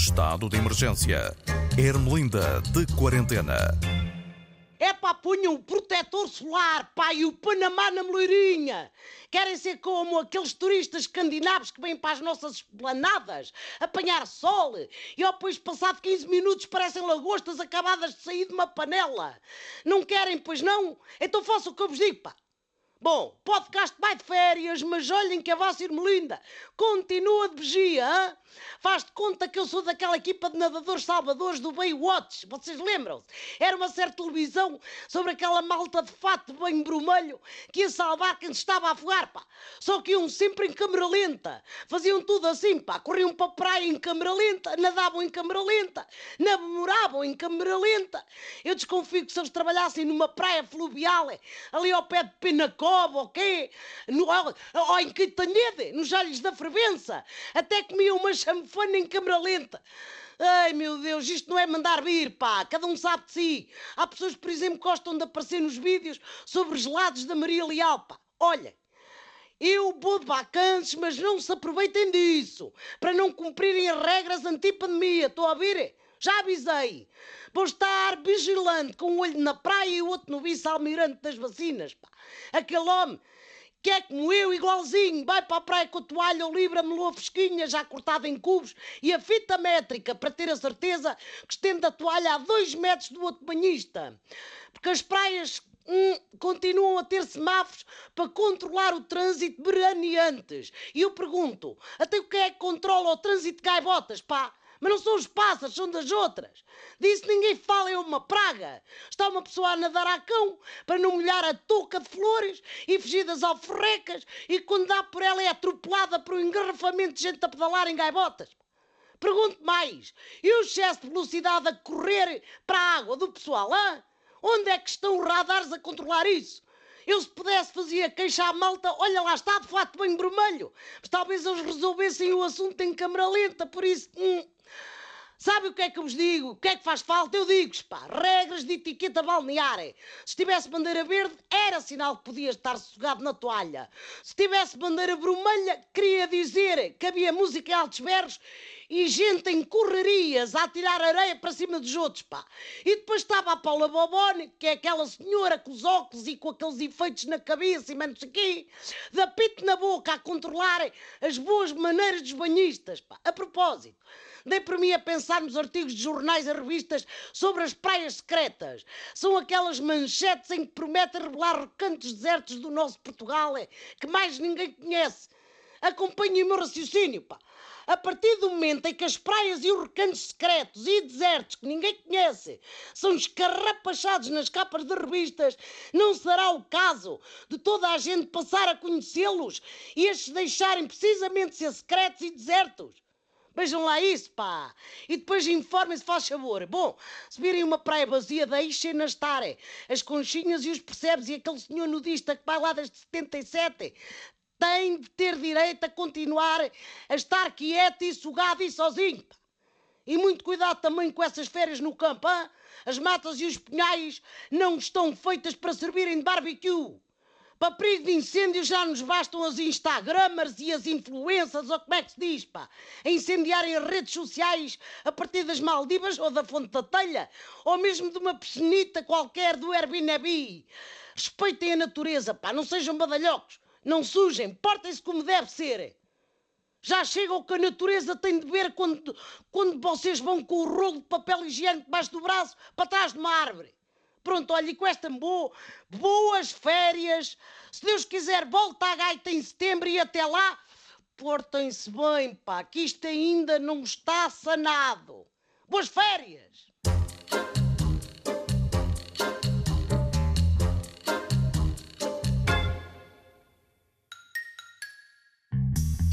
Estado de emergência. Ermelinda de quarentena. É pá, punham o protetor solar, pá, e o Panamá na moleirinha. Querem ser como aqueles turistas escandinavos que vêm para as nossas esplanadas, apanhar sol, e ao depois, passado 15 minutos, parecem lagostas acabadas de sair de uma panela. Não querem, pois não? Então façam o que eu vos digo, pá. Bom, podcast vai de férias, mas olhem que a vossa Irmelinda continua de vigia, hein? Faz de conta que eu sou daquela equipa de nadadores salvadores do Baywatch, vocês lembram-se? Era uma certa televisão sobre aquela malta de fato bem vermelho que ia salvar quem se estava a afogar, pá. Só que iam sempre em câmera lenta, faziam tudo assim, pá. Corriam para a praia em câmera lenta, nadavam em câmera lenta, namoravam em câmera lenta. Eu desconfio que se eles trabalhassem numa praia fluvial, ali ao pé de Penacova, ou quê? No, ou em Quintanhede, nos Alhos da Fervença, até comiam uma chamefana em câmera lenta. Ai meu Deus, isto não é mandar vir, pá, cada um sabe de si. Há pessoas, por exemplo, gostam de aparecer nos vídeos sobre gelados da Maria Leal, pá. Olha, eu vou de vacances, mas não se aproveitem disso, para não cumprirem as regras anti-pandemia, estou a ver? Já avisei. Vou estar vigilante com um olho na praia e o outro no vice-almirante das vacinas, pá. Aquele homem que é como eu, igualzinho, vai para a praia com a toalha ou libra melua fresquinha, já cortada em cubos, e a fita métrica, para ter a certeza que estende a toalha a dois metros do outro banhista. Porque as praias hum, continuam a ter semáforos para controlar o trânsito veraneantes. E eu pergunto, até o que é que controla o trânsito de gaivotas, pá? Mas não são os pássaros, são das outras. Disso ninguém fala, é uma praga. Está uma pessoa a nadar a cão para não molhar a touca de flores e fugir das alforrecas e quando dá por ela é atropelada por um engarrafamento de gente a pedalar em gaivotas. Pergunto mais, e o excesso de velocidade a correr para a água do pessoal, hã? Onde é que estão os radares a controlar isso? Eu, se pudesse, fazia queixa à malta. Olha lá está, de fato, bem vermelho. Mas talvez eles resolvessem o assunto em câmara lenta, por isso. Hum, Sabe o que é que eu vos digo? O que é que faz falta? Eu digo-vos, pá, regras de etiqueta balnear. Se tivesse bandeira verde, era sinal que podia estar sossegado na toalha. Se tivesse bandeira vermelha, queria dizer que havia música em altos berros e gente em correrias a tirar areia para cima dos outros, pá. E depois estava a Paula Bobone, que é aquela senhora com os óculos e com aqueles efeitos na cabeça e menos aqui, da pito na boca a controlar as boas maneiras dos banhistas, pá. A propósito, dei por mim a pensar nos artigos de jornais e revistas sobre as praias secretas. São aquelas manchetes em que prometem revelar recantos desertos do nosso Portugal é, que mais ninguém conhece. Acompanhem o meu raciocínio, pá. A partir do momento em que as praias e os recantos secretos e desertos que ninguém conhece são escarrapachados nas capas de revistas, não será o caso de toda a gente passar a conhecê-los e estes deixarem precisamente ser secretos e desertos. Vejam lá isso, pá. E depois informem-se, faz favor. Bom, se virem uma praia vazia, deixem-na estar. As conchinhas e os percebes e aquele senhor nudista que vai lá desde 77 tem de ter direito a continuar a estar quieto e sugado e sozinho. E muito cuidado também com essas férias no campo, hein? As matas e os pinhais não estão feitas para servirem de barbecue. Para perigo de incêndio já nos bastam as Instagramers e as influências, ou como é que se diz, pá, a incendiarem as redes sociais a partir das Maldivas ou da Fonte da Telha, ou mesmo de uma piscinita qualquer do Airbnb. Respeitem a natureza, pá, não sejam badalhocos, não sujem, portem-se como deve ser. Já chega o que a natureza tem de ver quando, quando vocês vão com o rolo de papel higiênico debaixo do braço para trás de uma árvore. Pronto, olha, e com esta boa, boas férias. Se Deus quiser, volta à gaita em setembro e até lá, portem-se bem, pá, que isto ainda não está sanado. Boas férias!